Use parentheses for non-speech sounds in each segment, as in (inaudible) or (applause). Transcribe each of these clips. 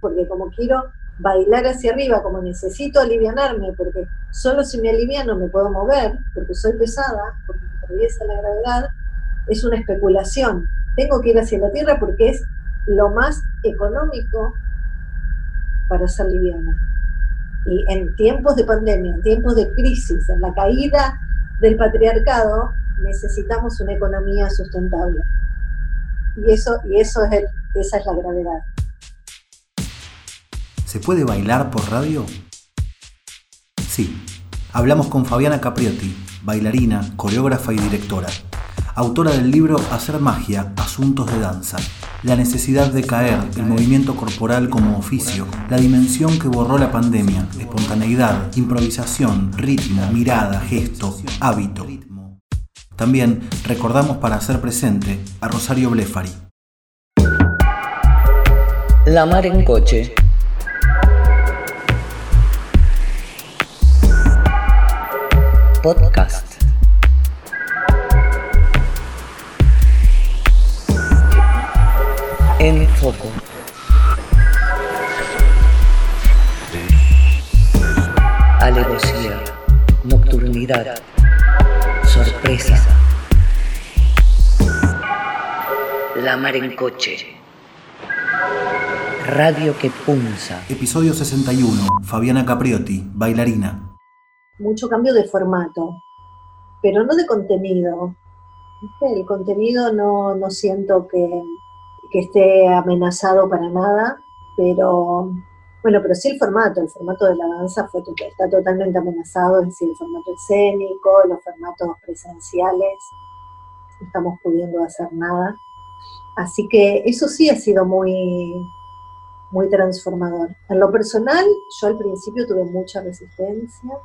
porque como quiero bailar hacia arriba, como necesito alivianarme, porque solo si me aliviano me puedo mover, porque soy pesada, porque me atraviesa la gravedad, es una especulación. Tengo que ir hacia la Tierra porque es lo más económico para ser liviana. Y en tiempos de pandemia, en tiempos de crisis, en la caída del patriarcado, necesitamos una economía sustentable. Y eso, y eso es esa es la gravedad. ¿Se puede bailar por radio? Sí. Hablamos con Fabiana Capriotti, bailarina, coreógrafa y directora, autora del libro Hacer magia, asuntos de danza. La necesidad de caer, el movimiento corporal como oficio, la dimensión que borró la pandemia, espontaneidad, improvisación, ritmo, mirada, gesto, hábito. También recordamos para hacer presente a Rosario Blefari. La mar en coche. Podcast. En foco. Alevosía, nocturnidad, sorpresa. La mar en coche. Radio que punza. Episodio 61. Fabiana Capriotti, bailarina. Mucho cambio de formato, pero no de contenido. El contenido no, no siento que, que esté amenazado para nada, pero bueno, pero sí el formato, el formato de la danza fue, está totalmente amenazado, es decir, el formato escénico, los formatos presenciales, no estamos pudiendo hacer nada. Así que eso sí ha sido muy, muy transformador. En lo personal, yo al principio tuve mucha resistencia.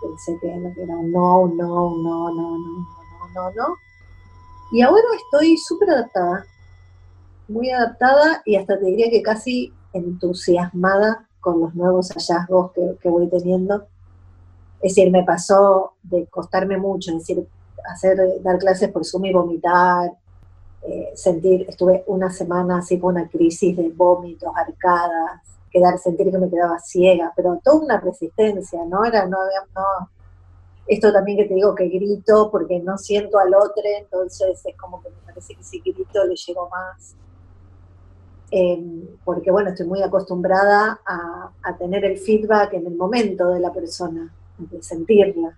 Pensé que era un no, no, no, no, no, no, no, no. Y ahora estoy súper adaptada, muy adaptada y hasta te diría que casi entusiasmada con los nuevos hallazgos que, que voy teniendo. Es decir, me pasó de costarme mucho, es decir, hacer, dar clases por Zoom y vomitar, eh, sentir, estuve una semana así con una crisis de vómitos, arcadas, quedar, sentir que me quedaba ciega, pero toda una resistencia, ¿no? Era, no no. Esto también que te digo que grito porque no siento al otro, entonces es como que me parece que si grito le llego más. Em, porque bueno, estoy muy acostumbrada a, a, tener el feedback en el momento de la persona, de sentirla.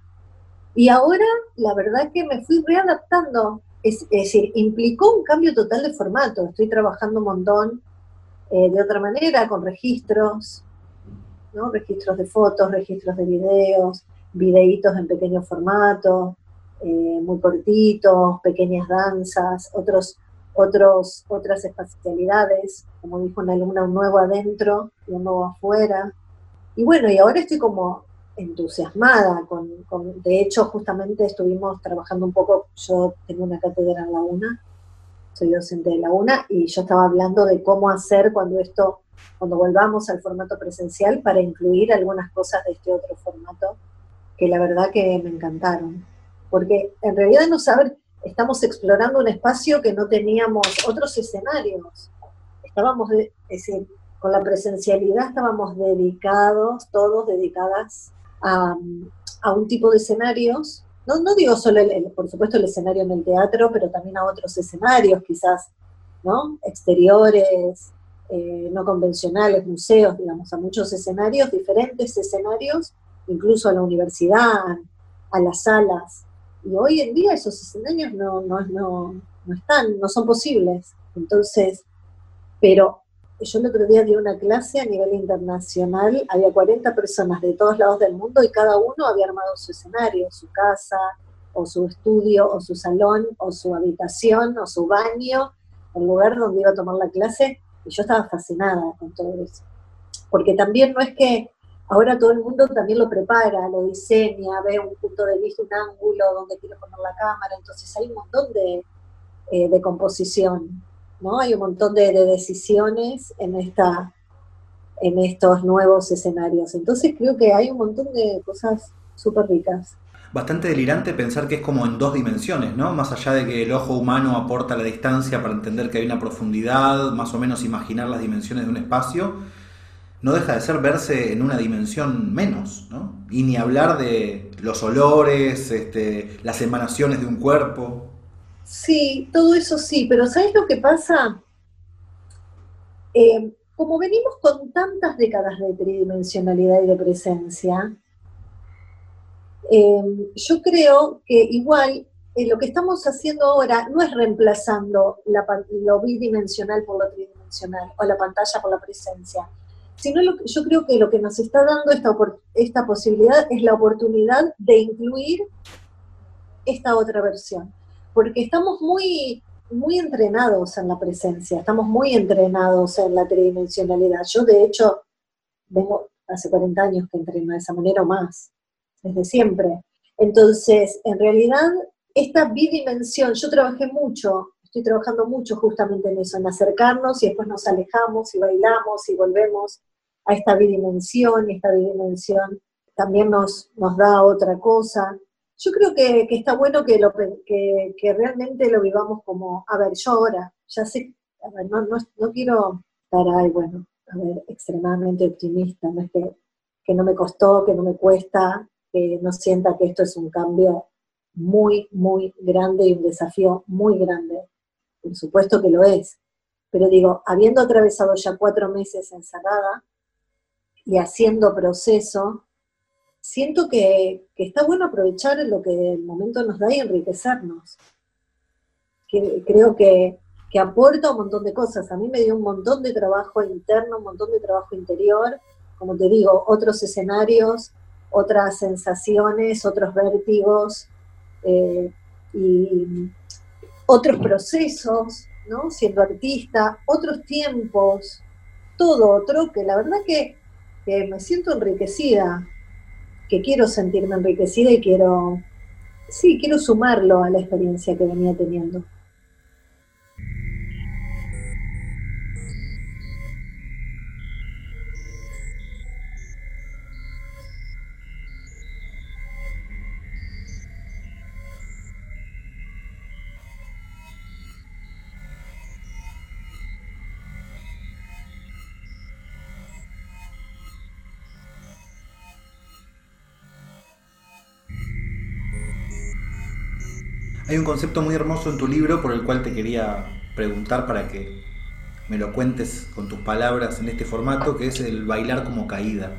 Y ahora, la verdad que me fui readaptando es, decir, implicó un cambio total de formato. Estoy trabajando un montón eh, de otra manera, con registros, ¿no? registros de fotos, registros de videos, videitos en pequeño formato, eh, muy cortitos, pequeñas danzas, otros, otros, otras espacialidades, como dijo una alumna, un nuevo adentro y un nuevo afuera. Y bueno, y ahora estoy como entusiasmada con, de hecho justamente estuvimos trabajando un poco, yo tengo una cátedra en la UNA, soy docente de la UNA y yo estaba hablando de cómo hacer cuando esto, cuando volvamos al formato presencial para incluir algunas cosas de este otro formato que la verdad que me encantaron, porque en realidad no saber, estamos explorando un espacio que no teníamos otros escenarios, estábamos, es decir, con la presencialidad estábamos dedicados, todos dedicadas a, un tipo de escenarios, no, no digo solo, el, por supuesto, el escenario en el teatro, pero también a otros escenarios, quizás, ¿no? Exteriores, eh, no convencionales, museos, digamos, a muchos escenarios, diferentes escenarios, incluso a la universidad, a las salas. Y hoy en día esos escenarios no, no, no, no están, no son posibles. Entonces, pero yo el otro día di una clase a nivel internacional, había 40 personas de todos lados del mundo y cada uno había armado su escenario, su casa, o su estudio, o su salón, o su habitación, o su baño, el lugar donde iba a tomar la clase, y yo estaba fascinada con todo eso. Porque también no es que ahora todo el mundo también lo prepara, lo diseña, ve un punto de vista, un ángulo donde quiere poner la cámara, entonces hay un montón de, eh, de composición ¿no? Hay un montón de, decisiones en, esta, en estos nuevos escenarios. Entonces creo que hay un montón de cosas súper ricas. bastante delirante pensar que es como en dos dimensiones, ¿no? Más allá de que el ojo humano aporta la distancia para entender que hay una profundidad, más o menos imaginar las dimensiones de un espacio, no deja de ser verse en una dimensión menos, ¿no? Y ni hablar de los olores, este, las emanaciones de un cuerpo. Sí, todo eso sí, pero ¿sabes lo que pasa? Eh, como venimos con tantas décadas de tridimensionalidad y de presencia, eh, yo creo que igual eh, lo que estamos haciendo ahora no es reemplazando lo bidimensional por lo tridimensional o la pantalla por la presencia, sino yo creo que lo que nos está dando esta, esta posibilidad es la oportunidad de incluir esta otra versión, porque estamos muy, muy entrenados en la presencia, estamos muy entrenados en la tridimensionalidad. Yo, de hecho, vengo hace 40 años que entreno de esa manera o más, desde siempre. Entonces, en realidad, esta bidimensión, yo trabajé mucho, estoy trabajando mucho justamente en eso, en acercarnos y después nos alejamos y bailamos y volvemos a esta bidimensión y esta bidimensión también nos, nos da otra cosa. Yo creo que, está bueno que, lo, que, realmente lo vivamos como, a ver, yo ahora, ya sé, no, quiero estar ahí, bueno, a ver, extremadamente optimista, no es que, que no me costó, que no me cuesta, que no sienta que esto es un cambio muy, muy grande y un desafío muy grande. Por supuesto que lo es. Pero digo, habiendo atravesado ya cuatro meses encerrada, y haciendo proceso, siento que, está bueno aprovechar lo que el momento nos da y enriquecernos. Que, creo que, aporta un montón de cosas. A mí me dio un montón de trabajo interno, un montón de trabajo interior, como te digo, otros escenarios, otras sensaciones, otros vértigos eh, y otros procesos, ¿no? Siendo artista, otros tiempos, todo otro, que la verdad que me siento enriquecida, que quiero sentirme enriquecida y quiero, sí, quiero sumarlo a la experiencia que venía teniendo. Hay un concepto muy hermoso en tu libro por el cual te quería preguntar para que me lo cuentes con tus palabras en este formato, que es el bailar como caída.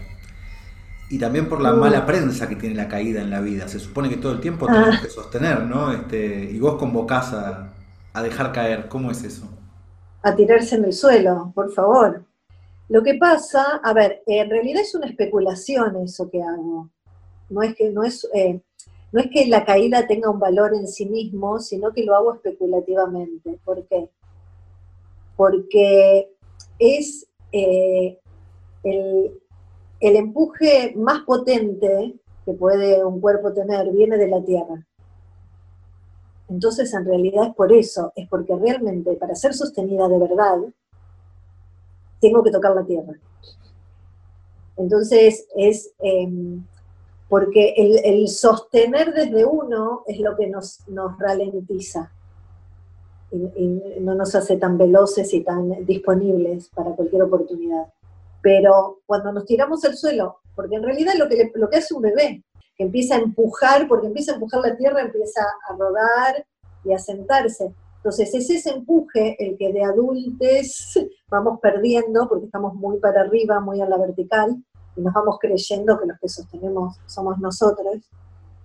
Y también por la mm. mala prensa que tiene la caída en la vida. Se supone que todo el tiempo ah. tenemos que sostener, ¿no? Este, y vos convocás a, a dejar caer. ¿Cómo es eso? A tirarse en el suelo, por favor. Lo que pasa, a ver, en realidad es una especulación eso que hago. No es que no es, eh, no es que la caída tenga un valor en sí mismo, sino que lo hago especulativamente. ¿Por qué? Porque es eh, el, el empuje más potente que puede un cuerpo tener, viene de la tierra. Entonces, en realidad es por eso, es porque realmente para ser sostenida de verdad, tengo que tocar la tierra. Entonces, es, em, porque el, sostener desde uno es lo que nos, nos ralentiza y, no nos hace tan veloces y tan disponibles para cualquier oportunidad. Pero cuando nos tiramos al suelo, porque en realidad lo que, lo que hace un bebé, que empieza a empujar, porque empieza a empujar la tierra, empieza a rodar y a sentarse. Entonces es ese empuje el que de adultos vamos perdiendo porque estamos muy para arriba, muy a la vertical, y nos vamos creyendo que los que sostenemos somos nosotros.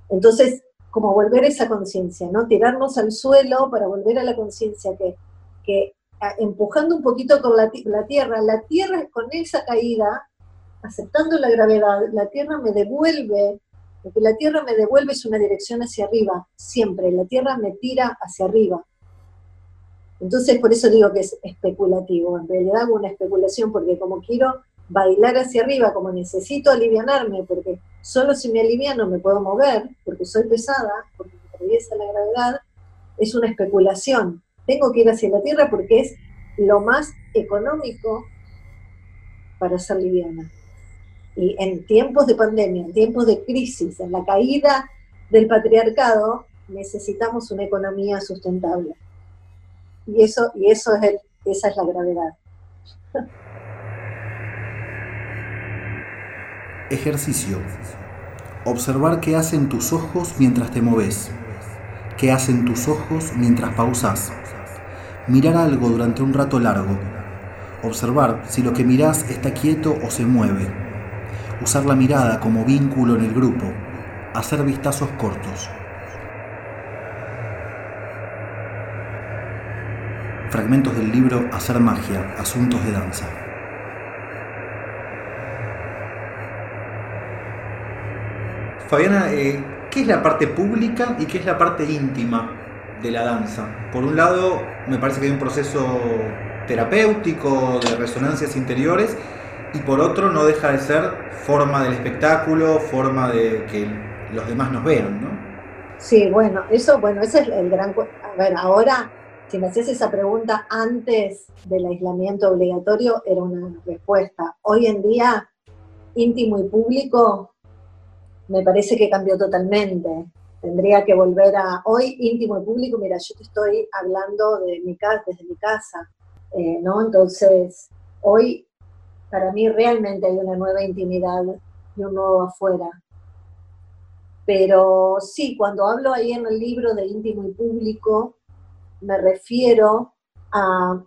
Entonces, como volver a esa conciencia, ¿no? Tirarnos al suelo para volver a la conciencia que, que empujando un poquito con la, la, tierra, la tierra con esa caída, aceptando la gravedad, la tierra me devuelve, lo que la tierra me devuelve es una dirección hacia arriba, siempre, la tierra me tira hacia arriba. Entonces, por eso digo que es especulativo, en realidad hago una especulación porque como quiero bailar hacia arriba, como necesito alivianarme, porque solo si me aliviano me puedo mover, porque soy pesada, porque me atraviesa la gravedad, es una especulación. Tengo que ir hacia la tierra porque es lo más económico para ser liviana. Y en tiempos de pandemia, en tiempos de crisis, en la caída del patriarcado, necesitamos una economía sustentable. Y eso, y eso es esa es la gravedad. (laughs) Ejercicio. Observar qué hacen tus ojos mientras te moves. Qué hacen tus ojos mientras pausas. Mirar algo durante un rato largo. Observar si lo que mirás está quieto o se mueve. Usar la mirada como vínculo en el grupo. Hacer vistazos cortos. Fragmentos del libro Hacer magia, asuntos de danza. Fabiana, eh, ¿qué es la parte pública y qué es la parte íntima de la danza? Por un lado, me parece que hay un proceso terapéutico de resonancias interiores y por otro no deja de ser forma del espectáculo, forma de que los demás nos vean, ¿no? Sí, bueno, eso, bueno, ese es el gran... A ver, ahora, si me haces esa pregunta antes del aislamiento obligatorio, era una respuesta. Hoy en día, íntimo y público me parece que cambió totalmente. Tendría que volver a hoy íntimo y público. Mira, yo te estoy hablando de mi casa, desde mi casa, eh, ¿no? Entonces, hoy para mí realmente hay una nueva intimidad y un nuevo afuera. Pero sí, cuando hablo ahí en el libro de íntimo y público, me refiero a,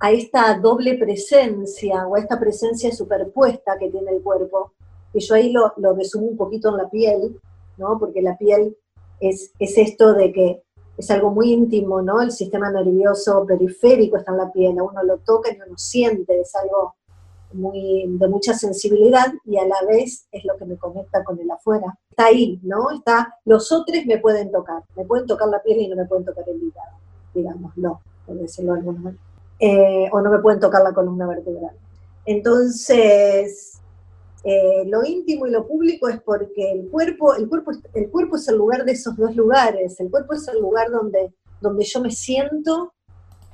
a esta doble presencia o a esta presencia superpuesta que tiene el cuerpo que yo ahí lo, lo, resumo un poquito en la piel, ¿no? Porque la piel es, es esto de que es algo muy íntimo, ¿no? El sistema nervioso periférico está en la piel, uno lo toca y uno siente, es algo muy, de mucha sensibilidad y a la vez es lo que me conecta con el afuera. Está ahí, ¿no? Está, los otros me pueden tocar, me pueden tocar la piel y no me pueden tocar el hígado, digamos, no, por decirlo de alguna manera. Eh, o no me pueden tocar la columna vertebral. Entonces, eh, lo íntimo y lo público es porque el cuerpo, el cuerpo, el cuerpo es el lugar de esos dos lugares. El cuerpo es el lugar donde, donde yo me siento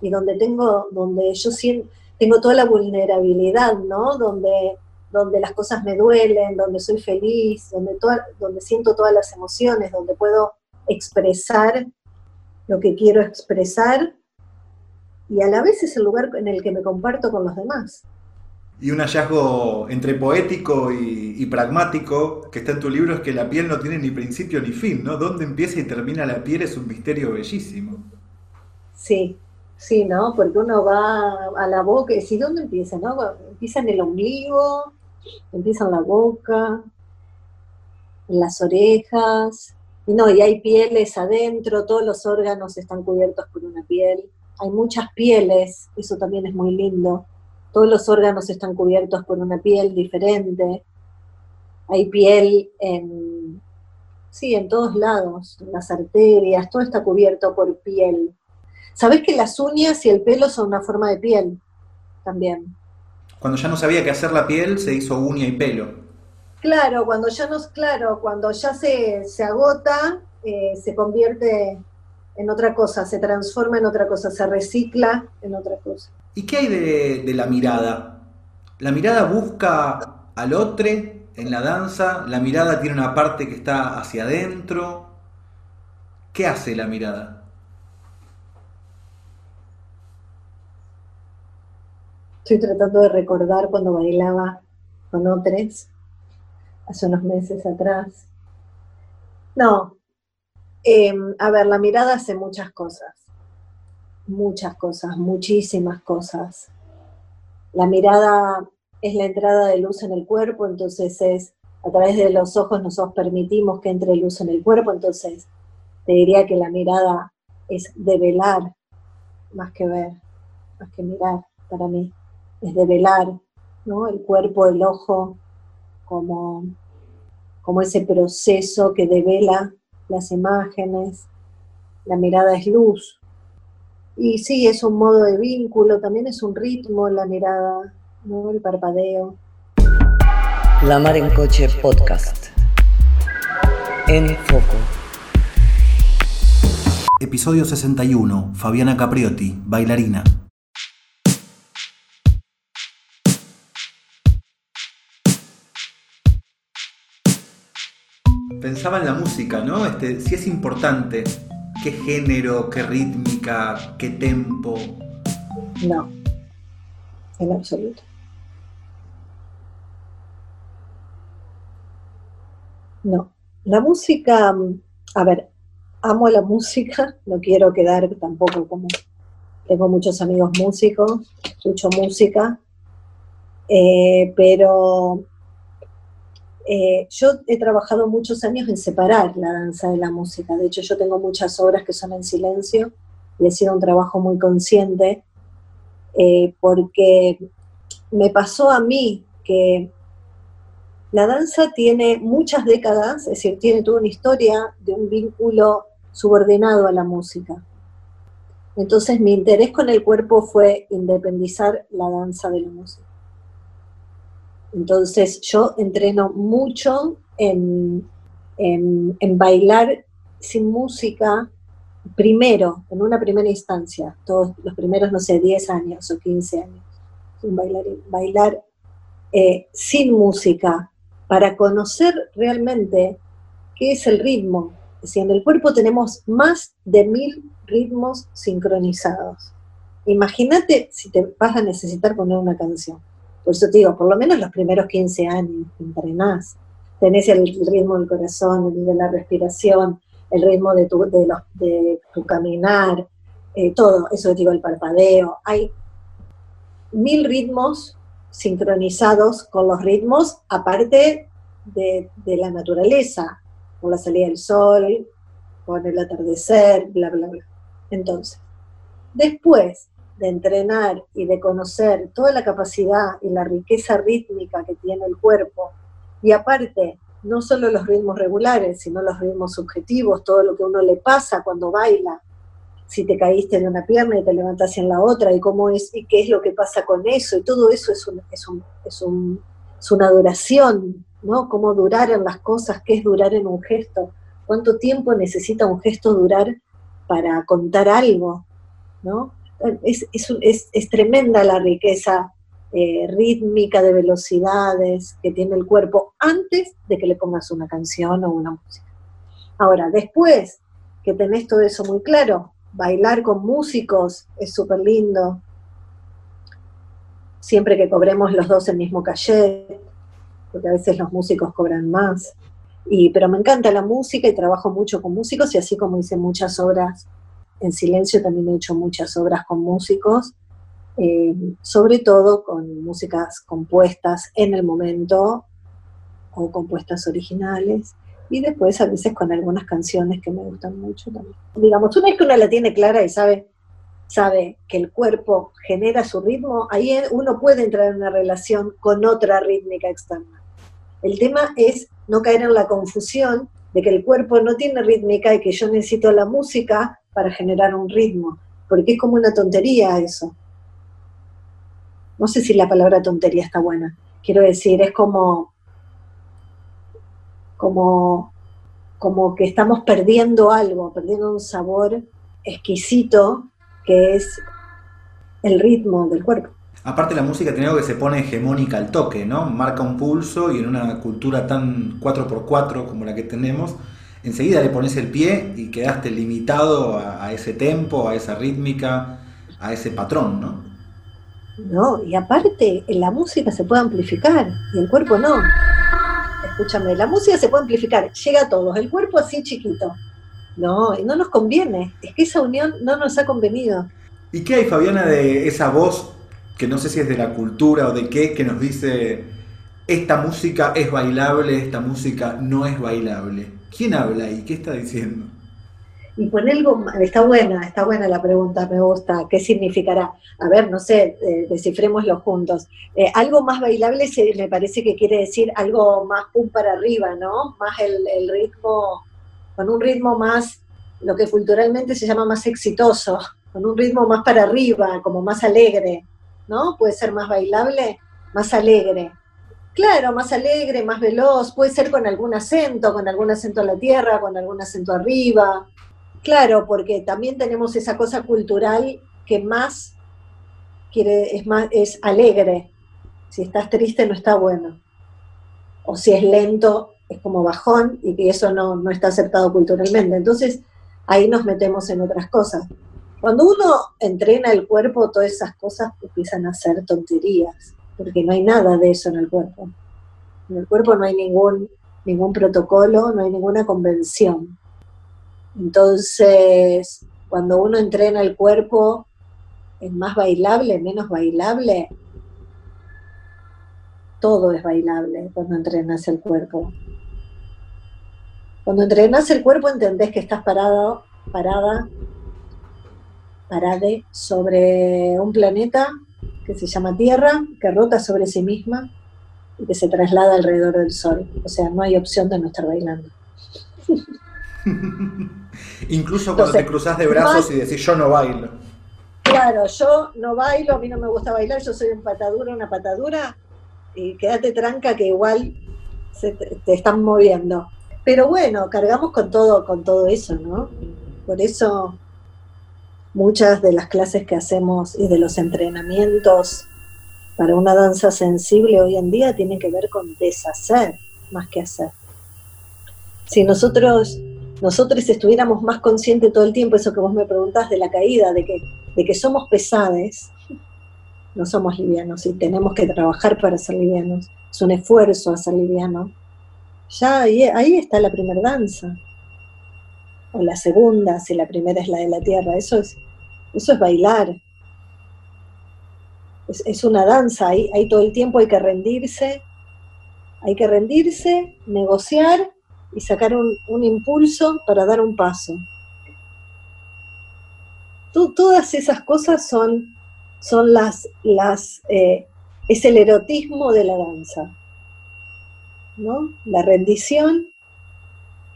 y donde tengo, donde yo siento, tengo toda la vulnerabilidad, ¿no? Donde, donde las cosas me duelen, donde soy feliz, donde, donde siento todas las emociones, donde puedo expresar lo que quiero expresar y a la vez es el lugar en el que me comparto con los demás. Y un hallazgo entre poético y, pragmático que está en tu libro es que la piel no tiene ni principio ni fin, ¿no? Dónde empieza y termina la piel es un misterio bellísimo. Sí, sí, ¿no? Porque uno va a la boca y dice, ¿dónde empieza? ¿no? Empieza en el ombligo, empieza en la boca, en las orejas, y no, y hay pieles adentro, todos los órganos están cubiertos por una piel, hay muchas pieles, eso también es muy lindo todos los órganos están cubiertos por una piel diferente. Hay piel en, sí, en todos lados, en las arterias, todo está cubierto por piel. ¿Sabés que las uñas y el pelo son una forma de piel también? Cuando ya no sabía qué hacer la piel, se hizo uña y pelo. Claro, cuando ya no, claro, cuando ya se, se agota, eh, se convierte en otra cosa, se transforma en otra cosa, se recicla en otra cosa. ¿Y qué hay de, la mirada? La mirada busca al otro en la danza, la mirada tiene una parte que está hacia adentro. ¿Qué hace la mirada? Estoy tratando de recordar cuando bailaba con otros, hace unos meses atrás. No, em, a ver, la mirada hace muchas cosas muchas cosas, muchísimas cosas. La mirada es la entrada de luz en el cuerpo, entonces es a través de los ojos nosotros permitimos que entre luz en el cuerpo, entonces te diría que la mirada es develar más que ver, más que mirar para mí, es develar, ¿no? El cuerpo, el ojo, como, como ese proceso que devela las imágenes. La mirada es luz, y sí, es un modo de vínculo, también es un ritmo la mirada, ¿no? el parpadeo. La Mar en Coche Podcast. En Foco. Episodio 61. Fabiana Capriotti, bailarina. pensaba en la música, ¿no? Este, si es importante, qué género, qué qué tempo. No, en absoluto. No, la música, a ver, amo la música, no quiero quedar tampoco como, tengo muchos amigos músicos, escucho música, eh, pero eh, yo he trabajado muchos años en separar la danza de la música. De hecho, yo tengo muchas obras que son en silencio he sido un trabajo muy consciente eh, porque me pasó a mí que la danza tiene muchas décadas, es decir, tiene toda una historia de un vínculo subordinado a la música. Entonces mi interés con el cuerpo fue independizar la danza de la música. Entonces yo entreno mucho en, bailar sin música primero, en una primera instancia, todos los primeros, no sé, 10 años o 15 años, bailar, eh, sin música, para conocer realmente qué es el ritmo. Si en el cuerpo tenemos más de mil ritmos sincronizados. Imagínate si te vas a necesitar poner una canción. Por eso te digo, por lo menos los primeros 15 años entrenás. Tenés el ritmo del corazón, el de la respiración, el ritmo de tu, de de tu caminar, eh, todo, eso digo, el parpadeo. Hay mil ritmos sincronizados con los ritmos, aparte de, la naturaleza, con la salida del sol, con el atardecer, bla, bla, bla. Entonces, después de entrenar y de conocer toda la capacidad y la riqueza rítmica que tiene el cuerpo, y aparte, no solo los ritmos regulares, sino los ritmos subjetivos, todo lo que uno le pasa cuando baila, si te caíste en una pierna y te levantas en la otra, y cómo es, y qué es lo que pasa con eso, y todo eso es, un, es, un, es, un, es una duración, ¿no? Cómo durar en las cosas, qué es durar en un gesto, cuánto tiempo necesita un gesto durar para contar algo, ¿no? Es, es, es tremenda la riqueza eh, rítmica de velocidades que tiene el cuerpo antes de que le pongas una canción o una música. Ahora, después que tenés todo eso muy claro, bailar con músicos es súper lindo. Siempre que cobremos los dos el mismo cachet, porque a veces los músicos cobran más. Y, pero me encanta la música y trabajo mucho con músicos y así como hice muchas obras en silencio, también he hecho muchas obras con músicos, eh, sobre todo con músicas compuestas en el momento o compuestas originales y después a veces con algunas canciones que me gustan mucho también. Digamos, una vez que uno la tiene clara y sabe, sabe que el cuerpo genera su ritmo, ahí uno puede entrar en una relación con otra rítmica externa. El tema es no caer en la confusión de que el cuerpo no tiene rítmica y que yo necesito la música para generar un ritmo, porque es como una tontería eso. No sé si la palabra tontería está buena. Quiero decir, es como como, como que estamos perdiendo algo, perdiendo un sabor exquisito que es el ritmo del cuerpo. Aparte la música tiene algo que se pone hegemónica al toque, ¿no? Marca un pulso y en una cultura tan 4x4 como la que tenemos, enseguida le pones el pie y quedaste limitado a, a ese tempo, a esa rítmica, a ese patrón, ¿no? No, y aparte la música se puede amplificar y el cuerpo no escúchame, la música se puede amplificar, llega a todos, el cuerpo así chiquito. No, y no nos conviene, es que esa unión no nos ha convenido. ¿Y qué hay, Fabiana, de esa voz, que no sé si es de la cultura o de qué, que nos dice, esta música es bailable, esta música no es bailable? ¿Quién habla y qué está diciendo? Y algo, está buena, está buena la pregunta, me gusta, ¿qué significará? A ver, no sé, eh, descifrémoslo juntos. Eh, algo más bailable me parece que quiere decir algo más pum para arriba, ¿no? Más el, el, ritmo, con un ritmo más, lo que culturalmente se llama más exitoso, con un ritmo más para arriba, como más alegre, ¿no? Puede ser más bailable, más alegre. Claro, más alegre, más veloz, puede ser con algún acento, con algún acento a la tierra, con algún acento arriba, Claro, porque también tenemos esa cosa cultural que más quiere, es más, es alegre. Si estás triste no está bueno. O si es lento, es como bajón y que eso no, no está aceptado culturalmente. Entonces ahí nos metemos en otras cosas. Cuando uno entrena el cuerpo, todas esas cosas empiezan a ser tonterías, porque no hay nada de eso en el cuerpo. En el cuerpo no hay ningún, ningún protocolo, no hay ninguna convención. Entonces, cuando uno entrena el cuerpo, es más bailable, menos bailable. Todo es bailable cuando entrenas el cuerpo. Cuando entrenas el cuerpo entendés que estás parado, parada, parade sobre un planeta que se llama Tierra, que rota sobre sí misma y que se traslada alrededor del Sol. O sea, no hay opción de no estar bailando. (laughs) Incluso cuando te cruzas de brazos y decís yo no bailo. Claro, yo no bailo, a mí no me gusta bailar, yo soy un patadura, una patadura, y quédate tranca que igual se te, te, están moviendo. Pero bueno, cargamos con todo, con todo eso, ¿no? Por eso muchas de las clases que hacemos y de los entrenamientos para una danza sensible hoy en día tienen que ver con deshacer más que hacer. Si nosotros nosotros estuviéramos más conscientes todo el tiempo, eso que vos me preguntás de la caída, de que, de que somos pesades, no somos livianos y tenemos que trabajar para ser livianos, es un esfuerzo a ser liviano, ya ahí, ahí está la primera danza, o la segunda, si la primera es la de la tierra, eso es, eso es bailar, es, es una danza, ahí, ahí todo el tiempo hay que rendirse, hay que rendirse, negociar y sacar un, impulso para dar un paso. todas esas cosas son, son las, las eh, es el erotismo de la danza, ¿no? La rendición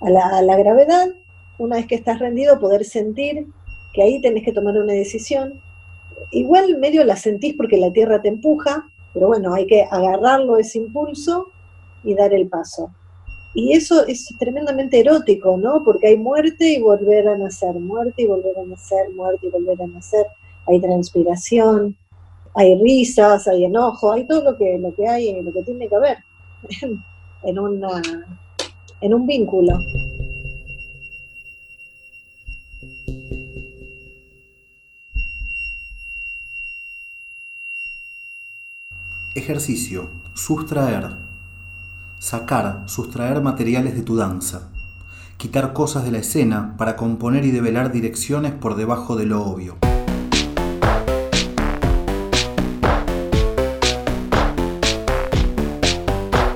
a la, a la gravedad, una vez que estás rendido, poder sentir que ahí tenés que tomar una decisión. Igual medio la sentís porque la tierra te empuja, pero bueno, hay que agarrarlo ese impulso y dar el paso. Y eso es tremendamente erótico, ¿no? Porque hay muerte y volver a nacer, muerte y volver a nacer, muerte y volver a nacer. Hay transpiración, hay risas, hay enojo, hay todo lo que, lo que hay, lo que tiene que haber (laughs) en, una, en un vínculo. Ejercicio. Sustraer sacar, sustraer materiales de tu danza, quitar cosas de la escena para componer y develar direcciones por debajo de lo obvio.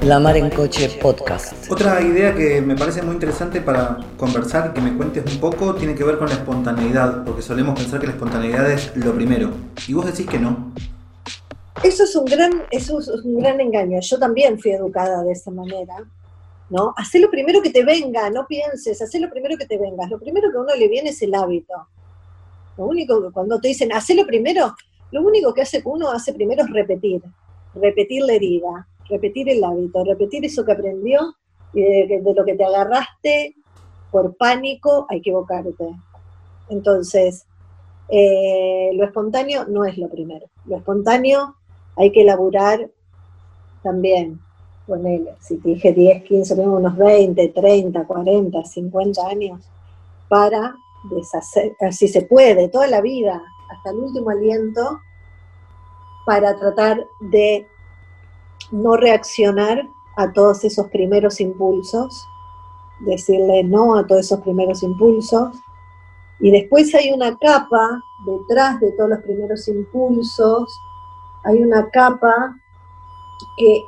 La Mar en Coche Podcast. Otra idea que me parece muy interesante para conversar, que me cuentes un poco, tiene que ver con la espontaneidad, porque solemos pensar que la espontaneidad es lo primero. Y vos decís que no. Eso es un gran, eso es un gran engaño. Yo también fui educada de esa manera, ¿no? Hacé lo primero que te venga, no pienses, hacé lo primero que te venga. Lo primero que a uno le viene es el hábito. Lo único que cuando te dicen, hacé lo primero, lo único que hace uno hace primero es repetir, repetir la herida, repetir el hábito, repetir eso que aprendió y de, de lo que te agarraste por pánico a equivocarte. Entonces, eh, lo espontáneo no es lo primero. Lo espontáneo hay que elaborar también, ponele, si te dije 10, 15, unos 20, 30, 40, 50 años, para deshacer, si se puede, toda la vida, hasta el último aliento, para tratar de no reaccionar a todos esos primeros impulsos, decirle no a todos esos primeros impulsos, y después hay una capa detrás de todos los primeros impulsos, hay una capa que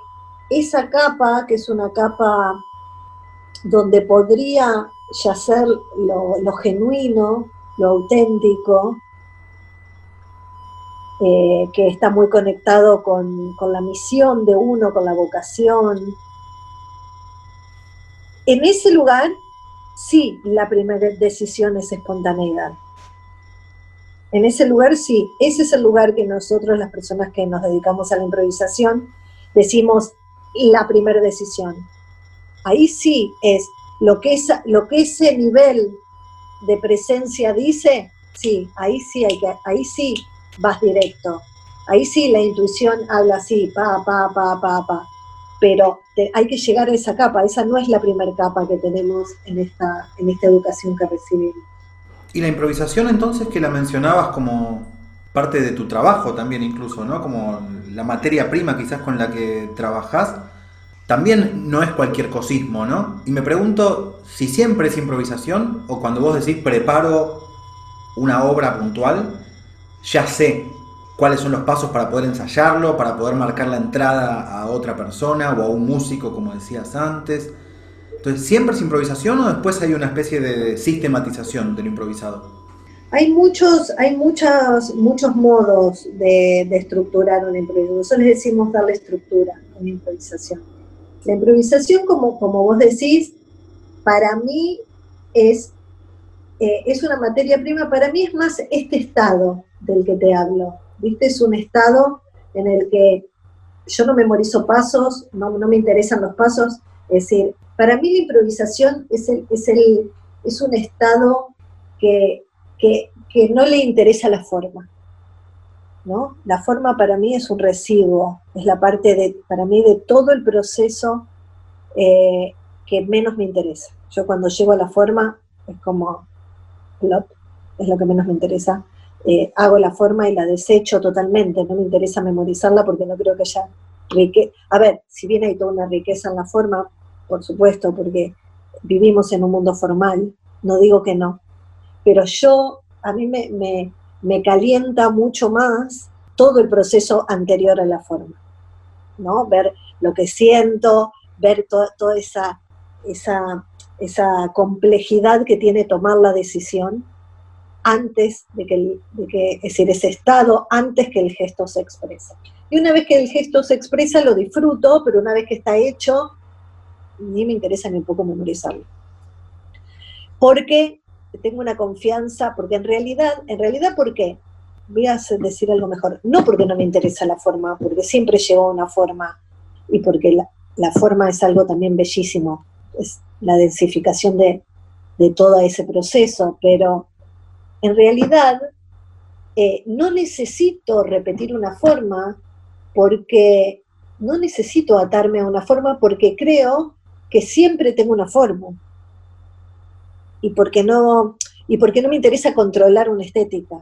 esa capa, que es una capa donde podría yacer lo, lo genuino, lo auténtico, eh, que está muy conectado con, con la misión de uno, con la vocación. En ese lugar, sí, la primera decisión es espontaneidad. En ese lugar sí, ese es el lugar que nosotros, las personas que nos dedicamos a la improvisación, decimos la primera decisión. Ahí sí es lo que, es, lo que ese nivel de presencia dice, sí, ahí sí, hay que, ahí sí vas directo. Ahí sí la intuición habla así, pa, pa, pa, pa, pa. pero hay que llegar a esa capa, esa no es la primera capa que tenemos en esta, en esta educación que recibimos. Y la improvisación entonces que la mencionabas como parte de tu trabajo también incluso, ¿no? Como la materia prima quizás con la que trabajás, también no es cualquier cosismo, ¿no? Y me pregunto si siempre es improvisación o cuando vos decís preparo una obra puntual, ya sé cuáles son los pasos para poder ensayarlo, para poder marcar la entrada a otra persona o a un músico, como decías antes. Entonces, ¿siempre es improvisación o después hay una especie de sistematización del improvisado? Hay muchos, hay muchos, muchos modos de, estructurar una improvisación. Nosotros le decimos darle estructura a una improvisación. La improvisación, como, como vos decís, para mí es, eh, es una materia prima, para mí es más este estado del que te hablo ¿viste? Es un estado en el que yo no memorizo pasos, no, me interesan los pasos, es decir, para mí la improvisación es, el, es, el, es un estado que, que, no le interesa la forma. ¿no? La forma para mí es un residuo, es la parte de, para mí de todo el proceso eh, que menos me interesa. Yo cuando llego a la forma es como, es lo que menos me interesa. Eh, hago la forma y la desecho totalmente, no me interesa memorizarla porque no creo que haya riqueza. A ver, si bien hay toda una riqueza en la forma, por supuesto, porque vivimos en un mundo formal, no digo que no, pero yo, a mí me, me, calienta mucho más todo el proceso anterior a la forma, ¿no? Ver lo que siento, ver toda esa, esa, esa complejidad que tiene tomar la decisión antes de que, es decir, ese estado, antes que el gesto se exprese. Y una vez que el gesto se expresa, lo disfruto, pero una vez que está hecho, ni me interesa ni un poco memorizarlo. Porque tengo una confianza, porque en realidad, en realidad, ¿por qué? Voy a decir algo mejor. No porque no me interesa la forma, porque siempre llevo una forma y porque la, forma es algo también bellísimo, es la densificación de, de todo ese proceso, pero en realidad eh, no necesito repetir una forma porque no necesito atarme a una forma porque creo que siempre tengo una forma. Y porque no, y porque no me interesa controlar una estética,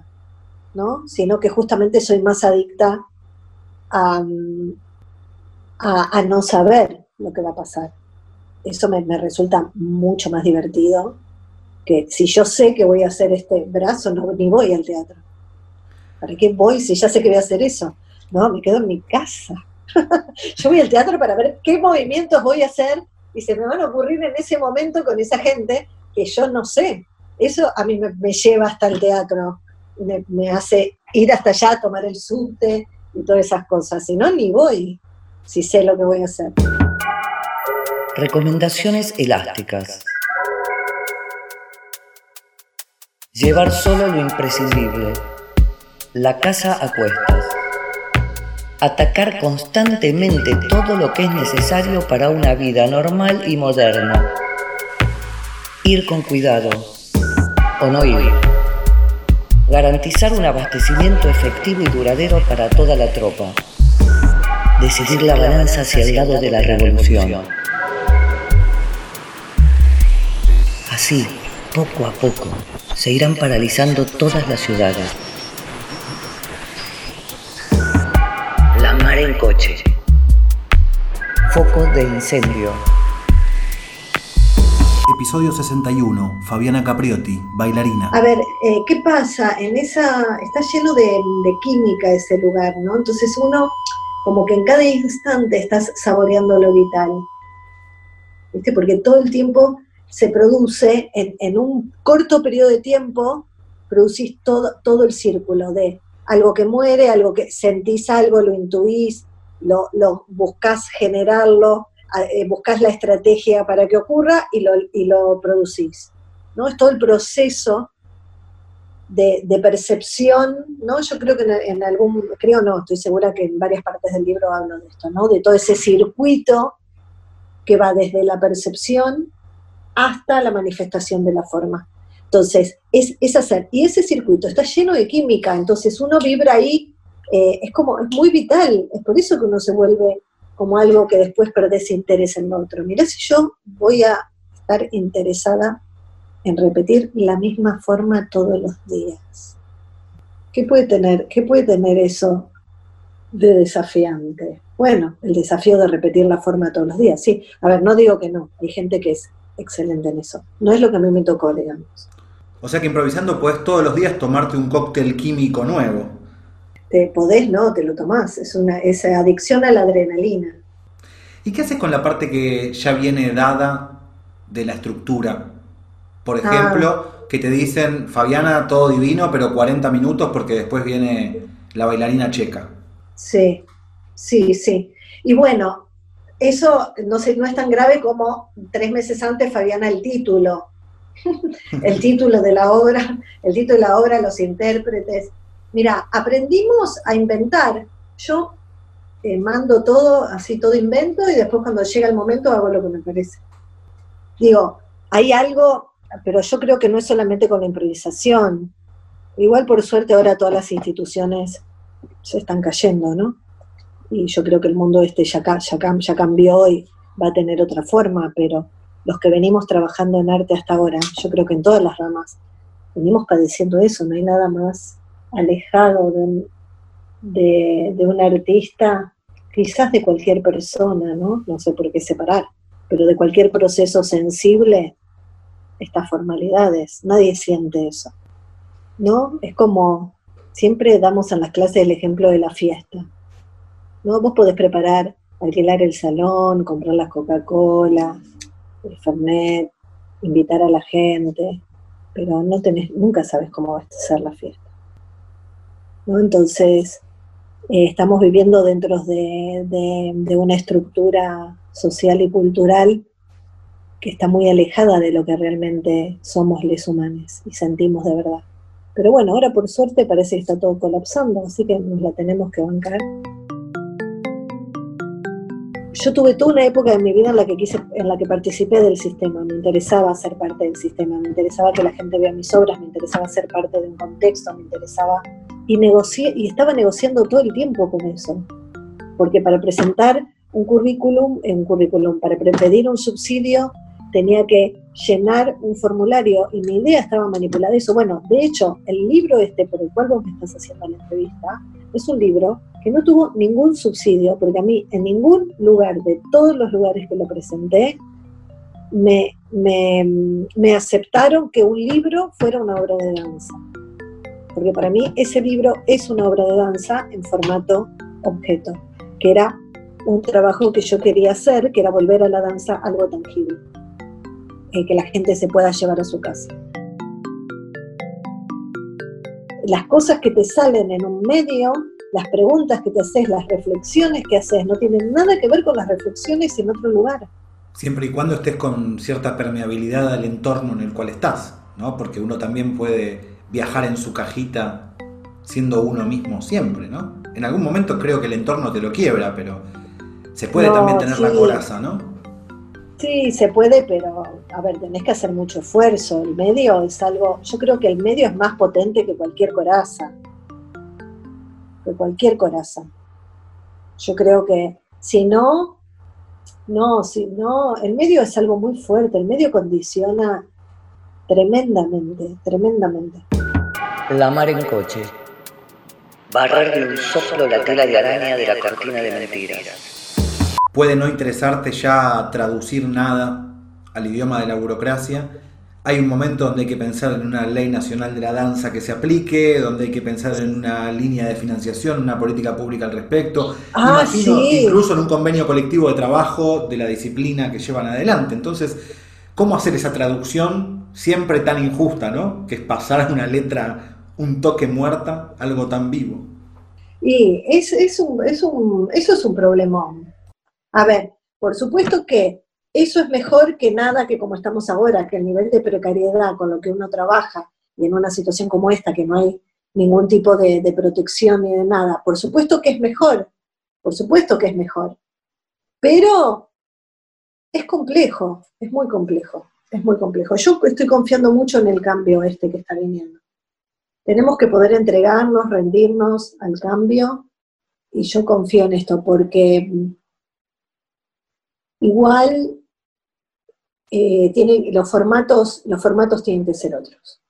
¿no? Sino que justamente soy más adicta a, no saber lo que va a pasar. Eso me resulta mucho más divertido que si yo sé que voy a hacer este brazo, no, ni voy al teatro. ¿Para qué voy si ya sé que voy a hacer eso? No, me quedo en mi casa. (laughs) yo voy al teatro para ver qué movimientos voy a hacer y se me van a ocurrir en ese momento con esa gente que yo no sé. Eso a mí me, lleva hasta el teatro, me, hace ir hasta allá, tomar el subte y todas esas cosas. Si no, ni voy, si sé lo que voy a hacer. Recomendaciones elásticas. Llevar solo lo imprescindible. La casa a cuestas. Atacar constantemente todo lo que es necesario para una vida normal y moderna. Ir con cuidado o no ir. Garantizar un abastecimiento efectivo y duradero para toda la tropa. Decidir la balanza hacia el lado de la revolución. Así, poco a poco, se irán paralizando todas las ciudades. En coche. Foco de incendio. Episodio 61. Fabiana Capriotti, bailarina. A ver, eh, ¿qué pasa? En esa. está lleno de, de química ese lugar, ¿no? Entonces uno, como que en cada instante estás saboreando lo vital. ¿Viste? Porque todo el tiempo se produce en, un corto periodo de tiempo, producís todo, todo el círculo de algo que muere, algo que sentís algo, lo intuís, lo, buscás generarlo, eh, buscás la estrategia para que ocurra y lo, y lo producís. ¿no? Es todo el proceso de, percepción, ¿no? Yo creo que en, en, algún, creo no, estoy segura que en varias partes del libro hablo de esto, ¿no? De todo ese circuito que va desde la percepción hasta la manifestación de la forma. Entonces, es, hacer. Y ese circuito está lleno de química, entonces uno vibra ahí, eh, es como, es muy vital, es por eso que uno se vuelve como algo que después perdés interés en lo otro. Mirá si yo voy a estar interesada en repetir la misma forma todos los días. ¿Qué puede tener, qué puede tener eso de desafiante? Bueno, el desafío de repetir la forma todos los días, sí. A ver, no digo que no, hay gente que es excelente en eso. No es lo que a mí me tocó, digamos. O sea que improvisando puedes todos los días tomarte un cóctel químico nuevo. Te podés, no, te lo tomás. Es una esa adicción a la adrenalina. ¿Y qué haces con la parte que ya viene dada de la estructura? Por ah. ejemplo, que te dicen, Fabiana, todo divino, pero 40 minutos porque después viene la bailarina checa. Sí, sí, sí. Y bueno, eso no, sé, no es tan grave como tres meses antes Fabiana el título. (laughs) el título de la obra, el título de la obra, los intérpretes. Mira, aprendimos a inventar. Yo eh, mando todo, así todo invento, y después cuando llega el momento hago lo que me parece. Digo, hay algo, pero yo creo que no es solamente con la improvisación. Igual por suerte ahora todas las instituciones se están cayendo, ¿no? Y yo creo que el mundo este ya, ya, cambió y va a tener otra forma, pero los que venimos trabajando en arte hasta ahora, yo creo que en todas las ramas, venimos padeciendo eso, no hay nada más alejado de, de, de un artista, quizás de cualquier persona, ¿no? No sé por qué separar, pero de cualquier proceso sensible, estas formalidades, nadie siente eso, ¿no? Es como, siempre damos en las clases el ejemplo de la fiesta, ¿no? Vos podés preparar, alquilar el salón, comprar las Coca-Cola, el invitar a la gente, pero no tenés, nunca sabes cómo va a ser la fiesta. Entonces, eh, estamos viviendo dentro de, una estructura social y cultural que está muy alejada de lo que realmente somos les humanos y sentimos de verdad. Pero bueno, ahora por suerte parece que está todo colapsando, así que nos la tenemos que bancar. Yo tuve toda una época en mi vida en la que quise, en la que participé del sistema, me interesaba ser parte del sistema, me interesaba que la gente vea mis obras, me interesaba ser parte de un contexto, me interesaba y negocié y estaba negociando todo el tiempo con eso, porque para presentar un currículum, un currículum para pedir un subsidio tenía que llenar un formulario y mi idea estaba manipulada eso. Bueno, de hecho, el libro este por el cual vos me estás haciendo la entrevista es un libro que no tuvo ningún subsidio, porque a mí en ningún lugar de todos los lugares que lo presenté, me, me, aceptaron que un libro fuera una obra de danza. Porque para mí ese libro es una obra de danza en formato objeto, que era un trabajo que yo quería hacer, que era volver a la danza algo tangible, eh, que la gente se pueda llevar a su casa. Las cosas que te salen en un medio las preguntas que te haces, las reflexiones que haces, no tienen nada que ver con las reflexiones en otro lugar. Siempre y cuando estés con cierta permeabilidad al entorno en el cual estás, ¿no? Porque uno también puede viajar en su cajita siendo uno mismo siempre, ¿no? En algún momento creo que el entorno te lo quiebra, pero se puede también tener la coraza, ¿no? Sí, se puede, pero a ver, tenés que hacer mucho esfuerzo. El medio es algo, yo creo que el medio es más potente que cualquier coraza de cualquier corazón. Yo creo que si no, no, si no, el medio es algo muy fuerte, el medio condiciona tremendamente, tremendamente. La mar en coche. Barrer de un soplo la tela de araña de la cortina de mentiras. Puede no interesarte ya traducir nada al idioma de la burocracia, hay un momento donde hay que pensar en una ley nacional de la danza que se aplique, donde hay que pensar en una línea de financiación, una política pública al respecto. Ah, Imagino, incluso en un convenio colectivo de trabajo de la disciplina que llevan adelante. Entonces, ¿cómo hacer esa traducción siempre tan injusta, ¿no? Que es pasar una letra un toque muerta, algo tan vivo. Y es, es un, es un, eso es un problemón. A ver, por supuesto que eso es mejor que nada que como estamos ahora, que el nivel de precariedad con lo que uno trabaja y en una situación como esta, que no hay ningún tipo de, protección ni de nada, por supuesto que es mejor, por supuesto que es mejor, pero es complejo, es muy complejo, es muy complejo. Yo estoy confiando mucho en el cambio este que está viniendo. Tenemos que poder entregarnos, rendirnos al cambio, y yo confío en esto, porque igual eh, los, formatos, los formatos tienen que ser otros.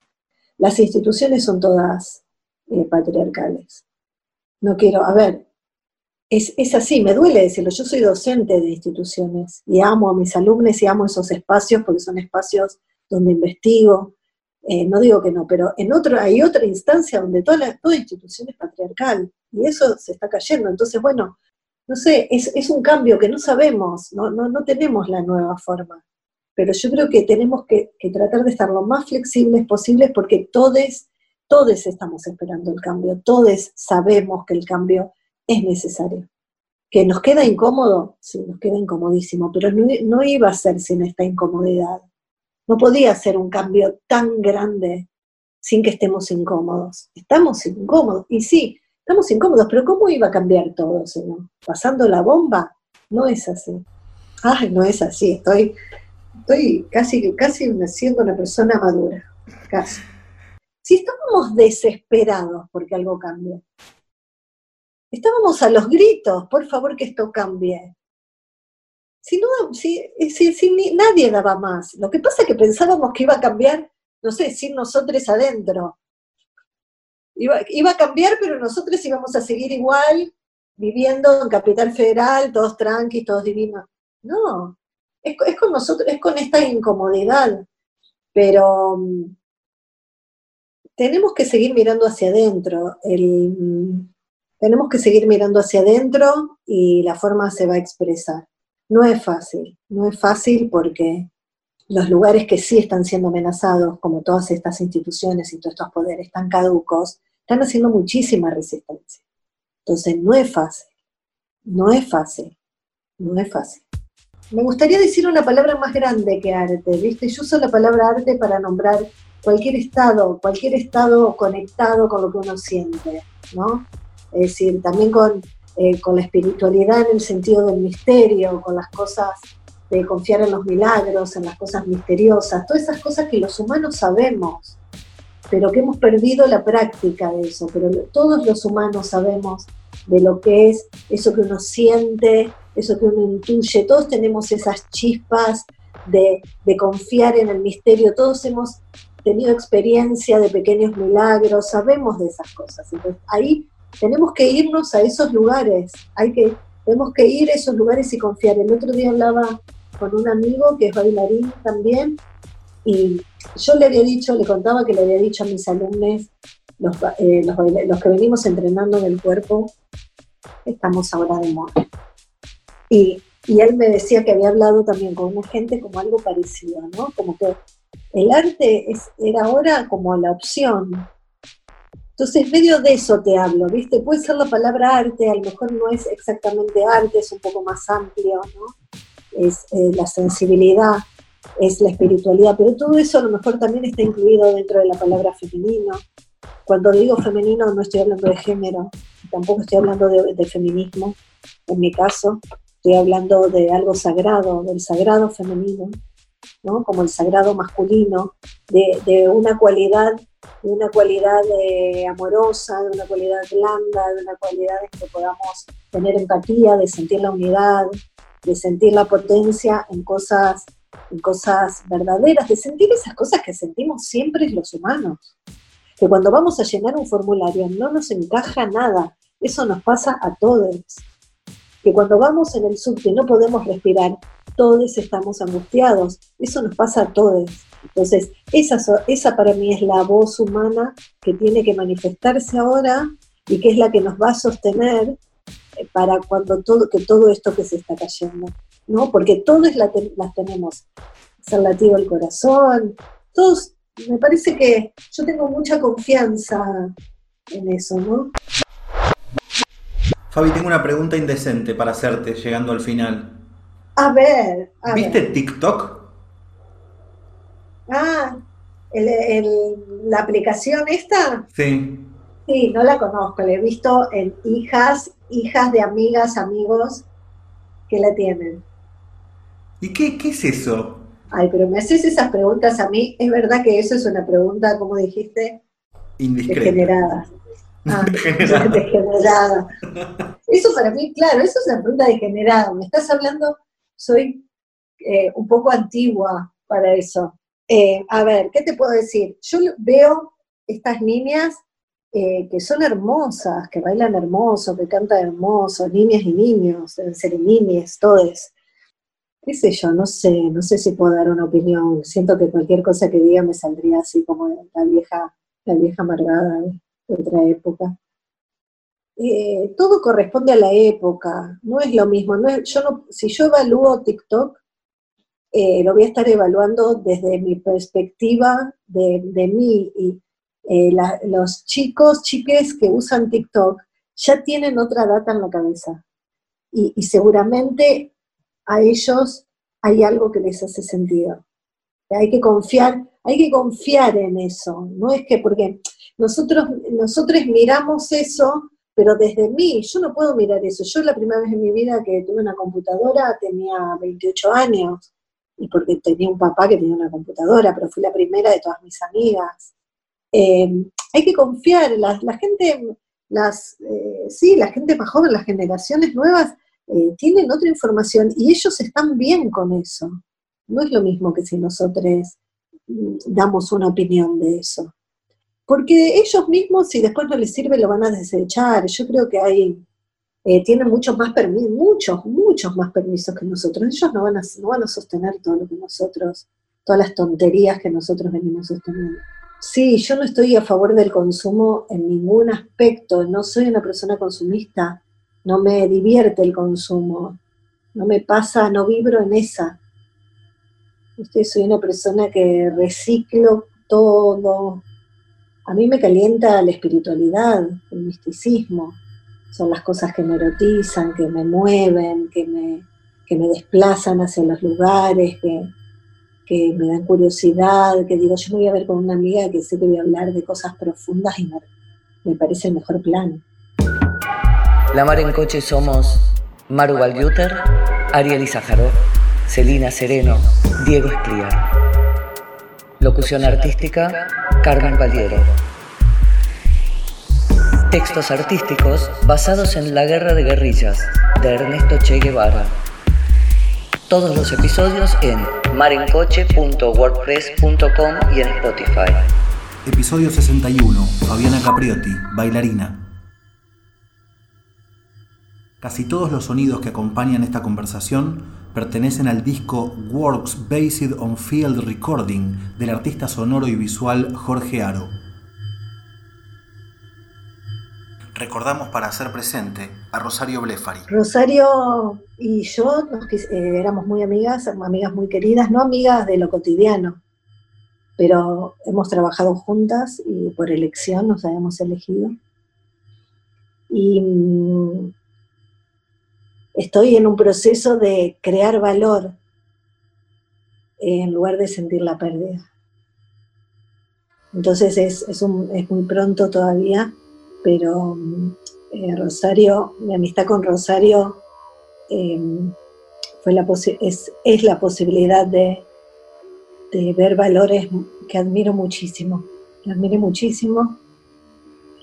Las instituciones son todas eh, patriarcales. No quiero, a ver, es, es, así, me duele decirlo, yo soy docente de instituciones y amo a mis alumnos y amo esos espacios porque son espacios donde investigo, eh, no digo que no, pero en otro, hay otra instancia donde toda, la, toda institución es patriarcal y eso se está cayendo. Entonces, bueno, no sé, es, un cambio que no sabemos, no, no, tenemos la nueva forma. Pero yo creo que tenemos que, tratar de estar lo más flexibles posibles porque todos, todos estamos esperando el cambio, todos sabemos que el cambio es necesario. ¿Que nos queda incómodo? Sí, nos queda incomodísimo, pero no, no iba a ser sin esta incomodidad. No podía ser un cambio tan grande sin que estemos incómodos. Estamos incómodos. Y sí, estamos incómodos, pero ¿cómo iba a cambiar todo, señor? ¿Pasando la bomba? No es así. Ay, no es así. Estoy, estoy casi, casi siendo una persona madura. Casi. Si estábamos desesperados porque algo cambie, estábamos a los gritos, por favor que esto cambie. Si, no, si, si, nadie daba más. Lo que pasa es que pensábamos que iba a cambiar, no sé, sin nosotros adentro. Iba, a cambiar, pero nosotros íbamos a seguir igual, viviendo en Capital Federal, todos tranquilos, todos divinos. No, es, es, con nosotros, es con esta incomodidad. Pero mm, tenemos que seguir mirando hacia adentro. El, mm, tenemos que seguir mirando hacia adentro y la forma se va a expresar. No es fácil, no es fácil porque los lugares que sí están siendo amenazados, como todas estas instituciones y todos estos poderes tan caducos, están haciendo muchísima resistencia. Entonces, no es fácil, no es fácil, no es fácil. Me gustaría decir una palabra más grande que arte, ¿viste? Yo uso la palabra arte para nombrar cualquier estado, cualquier estado conectado con lo que uno siente, ¿no? Es decir, también con eh, con la espiritualidad en el sentido del misterio, con las cosas de confiar en los milagros, en las cosas misteriosas, todas esas cosas que los humanos sabemos, pero que hemos perdido la práctica de eso, pero todos los humanos sabemos de lo que es eso que uno siente, eso que uno intuye, todos tenemos esas chispas de, de confiar en el misterio, todos hemos tenido experiencia de pequeños milagros, sabemos de esas cosas. Entonces ahí tenemos que irnos a esos lugares, hay que, tenemos que ir a esos lugares y confiar. El otro día hablaba con un amigo que es bailarín también, y yo le había dicho, le contaba que le había dicho a mis alumnos, los, eh, los, que venimos entrenando en el cuerpo, estamos ahora de moda. Y, y él me decía que había hablado también con una gente como algo parecido, ¿no? Como que el arte es, era ahora como la opción, entonces, en medio de eso te hablo, ¿viste? Puede ser la palabra arte, a lo mejor no es exactamente arte, es un poco más amplio. Es eh, la sensibilidad, es la espiritualidad, pero todo eso a lo mejor también está incluido dentro de la palabra femenino. Cuando digo femenino no estoy hablando de género, tampoco estoy hablando de, feminismo, en mi caso, estoy hablando de algo sagrado, del sagrado femenino, ¿no? como el sagrado masculino, de, una cualidad de una cualidad eh, amorosa, de una cualidad blanda, de una cualidad en que podamos tener empatía, de sentir la unidad, de sentir la potencia en cosas, en cosas verdaderas, de sentir esas cosas que sentimos siempre los humanos. Que cuando vamos a llenar un formulario no nos encaja nada, eso nos pasa a todos. Que cuando vamos en el subte no podemos respirar, todos estamos angustiados, eso nos pasa a todos entonces, esa, esa para mí es la voz humana que tiene que manifestarse ahora y que es la que nos va a sostener eh, para cuando todo, que todo esto que se está cayendo, ¿no? Porque todos las tenemos, es el latido del corazón, todos, me parece que yo tengo mucha confianza en eso, ¿no? Fabi, tengo una pregunta indecente para hacerte llegando al final. A ver, ¿Viste TikTok? Ah, la aplicación esta. Sí. Sí, no la conozco, la he visto en hijas, hijas de amigas, amigos que la tienen. ¿Y qué, qué es eso? Ay, pero me haces esas preguntas a mí. Es verdad que eso es una pregunta, como dijiste, Indiscreta. degenerada. (laughs) Ah, degenerada. Eso para mí, claro, eso es una pregunta degenerada. Me estás hablando soy eh, un poco antigua para eso. Eh, a ver, ¿qué te puedo decir? Yo veo estas niñas eh, que son hermosas, que bailan hermoso, que cantan hermoso, niñas y niños, deben ser niñas, todos. ¿Qué sé yo? No sé, no sé si puedo dar una opinión. Siento que cualquier cosa que diga me saldría así como la vieja, la vieja amargada de otra época. Eh, todo corresponde a la época, no es lo mismo. No yo no, si yo evalúo TikTok, eh, lo voy a estar evaluando desde mi perspectiva de, mí y eh, los chicos, chiques que usan TikTok ya tienen otra data en la cabeza y, seguramente a ellos hay algo que les hace sentido. Hay que confiar, hay que confiar en eso. No es que porque nosotros, nosotros miramos eso pero desde mí, yo no puedo mirar eso. Yo la primera vez en mi vida que tuve una computadora tenía 28 años, y porque tenía un papá que tenía una computadora, pero fui la primera de todas mis amigas. Eh, hay que confiar, la, la gente, las, eh, sí, la gente más joven, las generaciones nuevas, eh, tienen otra información y ellos están bien con eso. No es lo mismo que si nosotros mm, damos una opinión de eso porque ellos mismos, si después no les sirve, lo van a desechar. Yo creo que hay, eh, tienen muchos más permisos, muchos, muchos más permisos que nosotros. Ellos no van, a, no van a sostener todo lo que nosotros, todas las tonterías que nosotros venimos sosteniendo. Sí, yo no estoy a favor del consumo en ningún aspecto, no soy una persona consumista, no me divierte el consumo, no me pasa, no vibro en esa. soy una persona que reciclo todo, a mí me calienta la espiritualidad, el misticismo. Son las cosas que me erotizan, que me mueven, que me, me desplazan hacia los lugares, que, me dan curiosidad, que digo, yo me voy a ver con una amiga que sé que voy a hablar de cosas profundas y me, parece el mejor plan. La Mar en Coche somos Maru Valdiuter, Ariel Izajarov, Celina Sereno, Diego Espriar. Locución artística, Carmen Valiero. Textos artísticos basados en La Guerra de Guerrillas, de Ernesto Che Guevara. Todos los episodios en marencoche.wordpress.com y en Spotify. Episodio 61. Fabiana Capriotti, bailarina. Casi todos los sonidos que acompañan esta conversación pertenecen al disco Works Based on Field Recording del artista sonoro y visual Jorge Aro. Recordamos para hacer presente a Rosario Blefari. Rosario y yo eh, éramos muy amigas, amigas muy queridas, no amigas de lo cotidiano, pero hemos trabajado juntas y por elección nos habíamos elegido. Y mm, estoy en un proceso de crear valor en lugar de sentir la pérdida. Entonces es, muy pronto todavía, pero eh, Rosario, mi amistad con Rosario em, fue la es, es, la posibilidad de, de, ver valores que admiro muchísimo. La admiro muchísimo,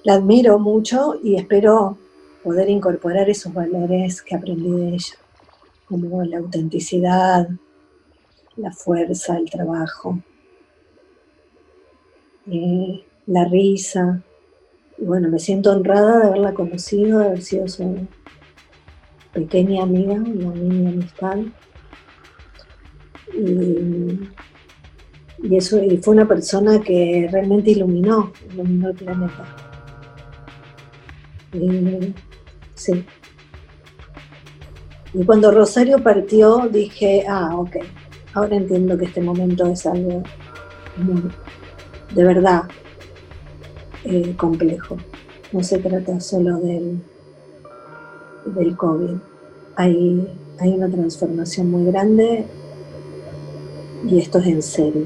la admiro mucho y espero poder incorporar esos valores que aprendí de ella, como la autenticidad, la fuerza, el trabajo, eh, la risa. Y bueno, me siento honrada de haberla conocido, de haber sido su pequeña amiga, una mini amistad. Y, y, eso, y fue una persona que realmente iluminó, iluminó el planeta. Sí. Y cuando Rosario partió dije, ah, ok, ahora entiendo que este momento es algo muy, de verdad, eh, complejo. No se trata solo del, del COVID. Hay, hay una transformación muy grande y esto es en serio.